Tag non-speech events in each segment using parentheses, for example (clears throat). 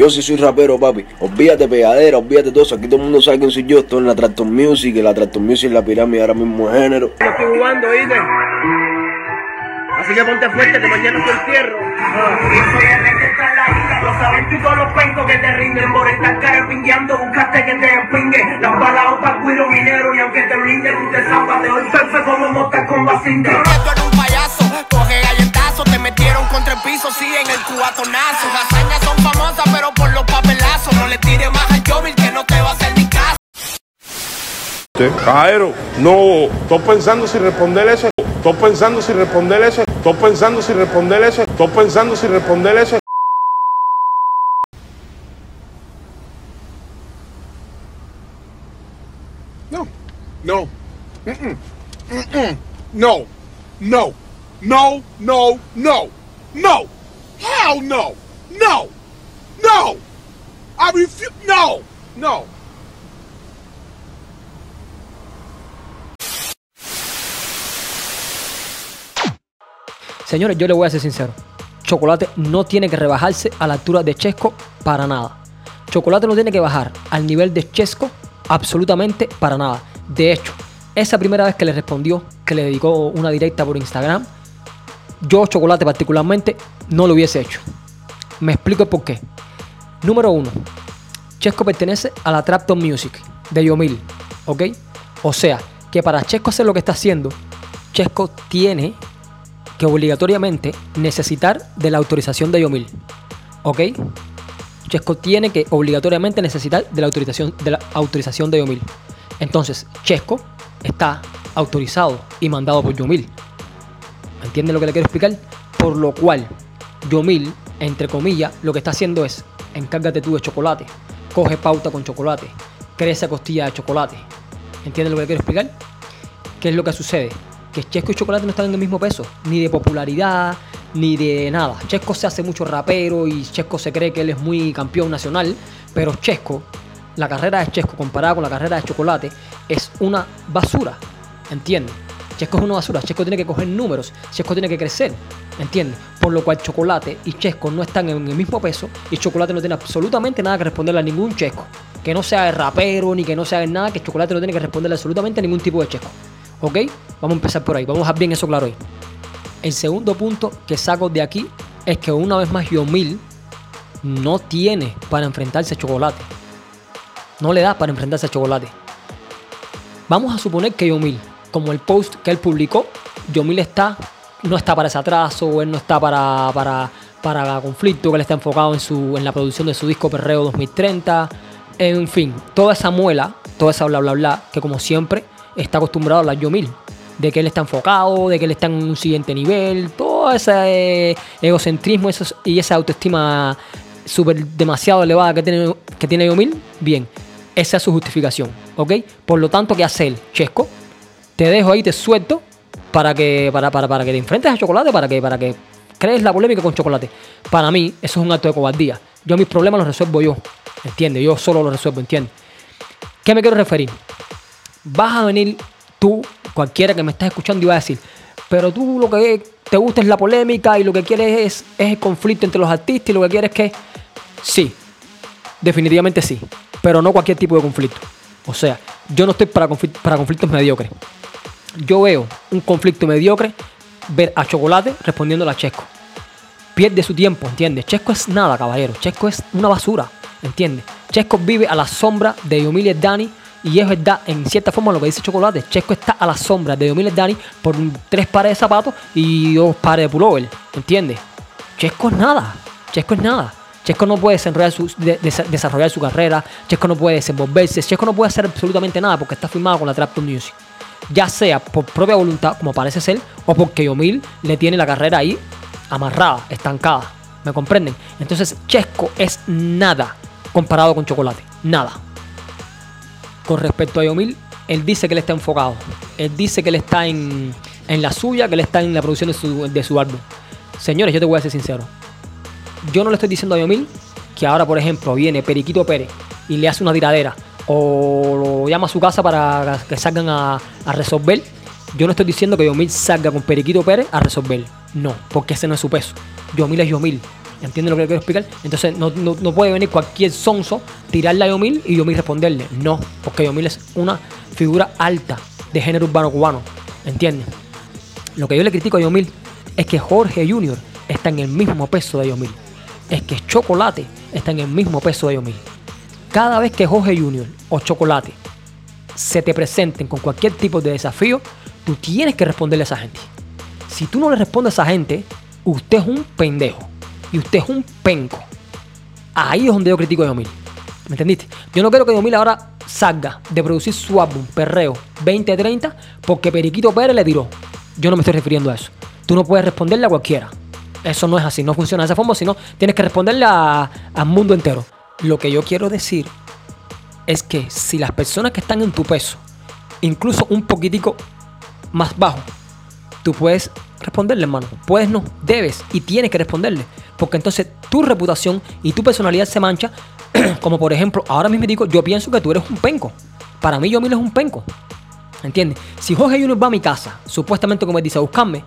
Yo sí soy rapero, papi. Olvídate pegadera, olvídate todo eso. Aquí todo el mundo sabe quién soy yo. Estoy en la Tractor Music, la Tractor Music es la pirámide ahora mismo de género. Yo estoy jugando, ¿oíste? Así que ponte fuerte que mañana te entierro. Lo saben tú todos los pencos que te rinden por estar carapingueando, buscaste que te empingue. Las balas para cuiro minero y aunque te blinde, tú te zapas de hoy perfecto como montas con vacinde. Que tú eres un payaso, coge galletazo, te metieron contra el piso, sí, en el cubatonazo. Las hazañas son famosas, Cajero, no, estoy pensando si responder eso. Estoy pensando si responder eso. Estoy pensando si responder eso. Estoy pensando si responder eso. No, no, Mm-mm. Mm-mm. no, no, no, no, no, no, hell no, no, no, I refuse, no, no. Señores, yo le voy a ser sincero. Chocolate no tiene que rebajarse a la altura de Chesco para nada. Chocolate no tiene que bajar al nivel de Chesco absolutamente para nada. De hecho, esa primera vez que le respondió, que le dedicó una directa por Instagram, yo Chocolate particularmente no lo hubiese hecho. Me explico por qué. Número uno, Chesco pertenece a la Trapton Music de Yomil, ¿ok? O sea, que para Chesco hacer lo que está haciendo, Chesco tiene que obligatoriamente necesitar de la autorización de Yomil. ¿Ok? Chesco tiene que obligatoriamente necesitar de la autorización de, la autorización de Yomil. Entonces, Chesco está autorizado y mandado por Yomil. ¿Me entienden lo que le quiero explicar? Por lo cual, Yomil, entre comillas, lo que está haciendo es, encárgate tú de chocolate, coge pauta con chocolate, crece costilla de chocolate. ¿Entienden lo que le quiero explicar? ¿Qué es lo que sucede? Que Chesco y Chocolate no están en el mismo peso, ni de popularidad, ni de nada. Chesco se hace mucho rapero y Chesco se cree que él es muy campeón nacional, pero Chesco, la carrera de Chesco comparada con la carrera de Chocolate, es una basura, ¿entiendes? Chesco es una basura, Chesco tiene que coger números, Chesco tiene que crecer, ¿entiendes? Por lo cual Chocolate y Chesco no están en el mismo peso y Chocolate no tiene absolutamente nada que responderle a ningún Chesco. Que no sea de rapero ni que no sea de nada, que Chocolate no tiene que responderle absolutamente a ningún tipo de Chesco. ¿Ok? Vamos a empezar por ahí. Vamos a dejar bien eso claro hoy. El segundo punto que saco de aquí es que una vez más Yomil no tiene para enfrentarse a Chocolate. No le da para enfrentarse a Chocolate. Vamos a suponer que Yomil, como el post que él publicó, Yomil está, no está para ese atraso, él no está para, para, para conflicto, que él está enfocado en, su, en la producción de su disco Perreo 2030. En fin, toda esa muela, toda esa bla bla bla, que como siempre está acostumbrado a hablar Yomil. De que él está enfocado, de que él está en un siguiente nivel, todo ese eh, egocentrismo y esa autoestima súper demasiado elevada que tiene, que tiene Yomil, bien, esa es su justificación, ¿ok? Por lo tanto, ¿qué hace él? Chesco, te dejo ahí, te suelto para que, para, para, para que te enfrentes a Chocolate, para que, para que crees la polémica con Chocolate. Para mí, eso es un acto de cobardía. Yo mis problemas los resuelvo yo, ¿entiendes? Yo solo los resuelvo, ¿entiendes? ¿Qué me quiero referir? Vas a venir tú, cualquiera que me estés escuchando, y va a decir, pero tú lo que te gusta es la polémica y lo que quieres es, es el conflicto entre los artistas y lo que quieres es que... Sí, definitivamente sí, pero no cualquier tipo de conflicto. O sea, yo no estoy para, conflic- para conflictos mediocres. Yo veo un conflicto mediocre, ver a Chocolate respondiéndole a Chesco. Pierde su tiempo, ¿entiendes? Chesco es nada, caballero. Chesco es una basura, ¿entiendes? Chesco vive a la sombra de Yomil y Dani. Y es verdad, en cierta forma, lo que dice Chocolate. Chesco está a la sombra de Yomil y Dani por tres pares de zapatos y dos pares de pullover, ¿entiendes? Chesco es nada. Chesco es nada. Chesco no puede desarrollar su carrera. Chesco no puede desenvolverse. Chesco no puede hacer absolutamente nada porque está firmado con la Trapton Music. Ya sea por propia voluntad, como parece ser, o porque Yomil le tiene la carrera ahí amarrada, estancada. ¿Me comprenden? Entonces, Chesco es nada comparado con Chocolate. Nada. Con respecto a Yomil, él dice que él está enfocado. Él dice que él está en, en la suya, que él está en la producción de su, de su álbum. Señores, yo te voy a ser sincero. Yo no le estoy diciendo a Yomil que ahora, por ejemplo, viene Periquito Pérez y le hace una tiradera o lo llama a su casa para que salgan a, a resolver. Yo no estoy diciendo que Yomil salga con Periquito Pérez a resolver. No, porque ese no es su peso. Yomil es Yomil. ¿Entiendes lo que le quiero explicar? Entonces no, no- no puede venir cualquier sonso, tirarle a Yomil y Yomil responderle. No, porque Yomil es una figura alta de género urbano cubano. ¿Entiendes? Lo que yo le critico a Yomil es que Jorge Junior está en el mismo peso de Yomil. Es que Chocolate está en el mismo peso de Yomil. Cada vez que Jorge Junior o Chocolate se te presenten con cualquier tipo de desafío, tú tienes que responderle a esa gente. Si tú no le respondes a esa gente, usted es un pendejo. Y usted es un penco. Ahí es donde yo critico a Yomil. ¿Me entendiste? Yo no quiero que Yomil ahora salga de producir su álbum Perreo 2030 porque Periquito Pérez le tiró. Yo no me estoy refiriendo a eso. Tú no puedes responderle a cualquiera. Eso no es así, no funciona de esa forma, sino tienes que responderle al mundo entero. Lo que yo quiero decir es que si las personas que están en tu peso, incluso un poquitico más bajo, tú puedes responderle, hermano. Puedes no, debes y tienes que responderle. Porque entonces tu reputación y tu personalidad se mancha. (clears throat) Como por ejemplo, ahora mismo digo, yo pienso que tú eres un penco. Para mí, Yomil es un penco. ¿Entiendes? Si Jorge Junior va a mi casa, supuestamente como él dice, a buscarme,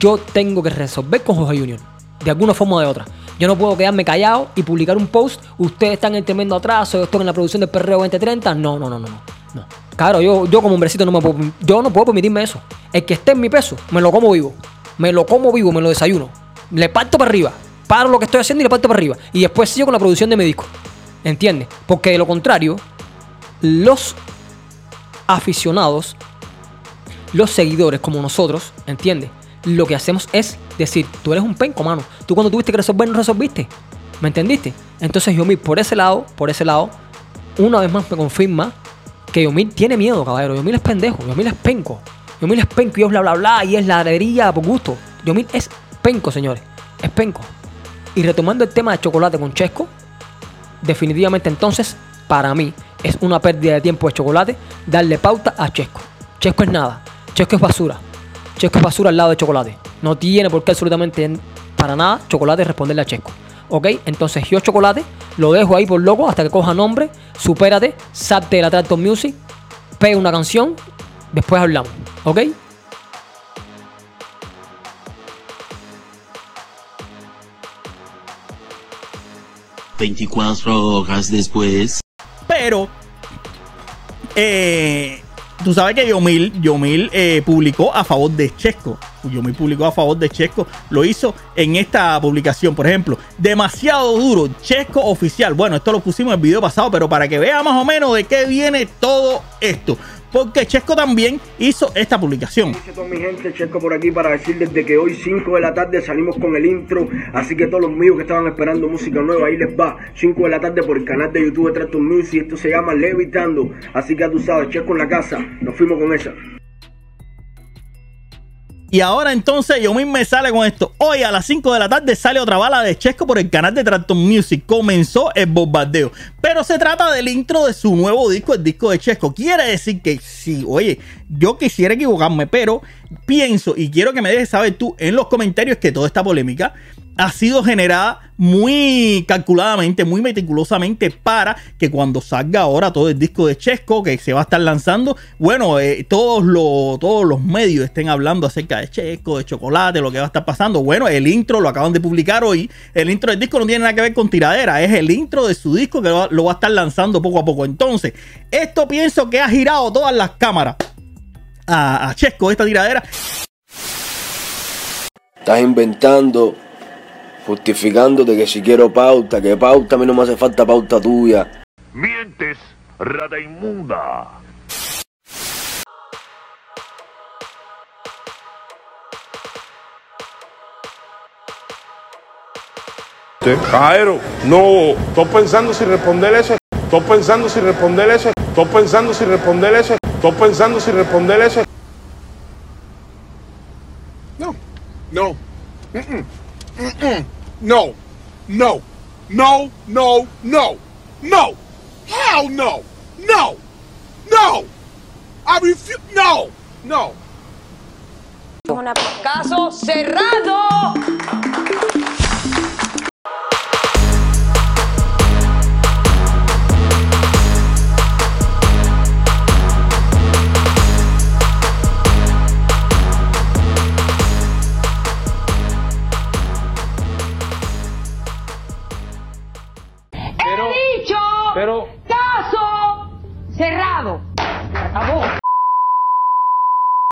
yo tengo que resolver con Jorge Junior. De alguna forma o de otra. Yo no puedo quedarme callado y publicar un post. Ustedes están en tremendo atraso. Yo estoy en la producción del Perreo 2030. No, no, no, no. no. no. Claro, yo, yo como hombrecito no me puedo, yo no puedo permitirme eso. El que esté en mi peso, me lo como vivo. Me lo como vivo, me lo desayuno. Le parto para arriba. Paro lo que estoy haciendo y le parto para arriba. Y después sigo con la producción de mi disco. ¿Entiendes? Porque de lo contrario, los aficionados, los seguidores como nosotros, ¿entiendes? Lo que hacemos es decir, tú eres un penco, mano. Tú cuando tuviste que resolver, no resolviste. ¿Me entendiste? Entonces Yomil, por ese lado, por ese lado, una vez más me confirma que Yomil tiene miedo, caballero. Yomil es pendejo, Yomil es penco. Yomil es penco y es bla bla bla y es ladrería por gusto. Yomil es penco, señores. Es penco. Y retomando el tema de chocolate con Chesco, definitivamente entonces, para mí, es una pérdida de tiempo de chocolate darle pauta a Chesco. Chesco es nada. Chesco es basura. Chesco es basura al lado de chocolate. No tiene por qué absolutamente para nada chocolate responderle a Chesco. ¿Ok? Entonces yo chocolate lo dejo ahí por loco hasta que coja nombre, supérate, salte de la Tractor Music, pegue una canción, después hablamos. ¿Ok? Veinticuatro horas después. Pero, eh, tú sabes que Yomil, Yomil eh, publicó a favor de Chesco. Yomil publicó a favor de Chesco. Lo hizo en esta publicación, por ejemplo. Demasiado duro. Chesco oficial. Bueno, esto lo pusimos en el video pasado, pero para que vea más o menos de qué viene todo esto. Porque Chesco también hizo esta publicación. Toda mi gente, Checo por aquí para decirles de que hoy 5 de la tarde salimos con el intro, así que todos los míos que estaban esperando música nueva, ahí les va, 5 de la tarde por el canal de YouTube de Trato Music, esto se llama Levitando, así que ya tú sabes, Checo en la casa, nos fuimos con esa. Y ahora entonces yo mismo me sale con esto. Hoy a las 5 de la tarde sale otra bala de Chesco por el canal de Tractor Music. Comenzó el bombardeo. Pero se trata del intro de su nuevo disco, el disco de Chesco. Quiere decir que sí, oye, yo quisiera equivocarme, pero pienso y quiero que me dejes saber tú en los comentarios que toda esta polémica ha sido generada muy calculadamente, muy meticulosamente para que cuando salga ahora todo el disco de Chesco que se va a estar lanzando, bueno, eh, todos, los, todos los medios estén hablando acerca de Chesco, de chocolate, lo que va a estar pasando. Bueno, el intro lo acaban de publicar hoy. El intro del disco no tiene nada que ver con tiradera, es el intro de su disco que lo, va a estar lanzando poco a poco. Entonces, esto pienso que ha girado todas las cámaras a Chesco, esta tiradera. Estás inventando, justificándote que si quiero pauta, que pauta, a mí no me hace falta pauta tuya. Mientes, rata inmunda. Caero, no, estoy pensando si responder ese, estoy pensando si responder ese, estoy pensando si responder ese, estoy pensando si responder ese. No. No. Mm-mm. No. No. No. No. No. No. Hell no. No. No. I refuse. No. No. Caso cerrado.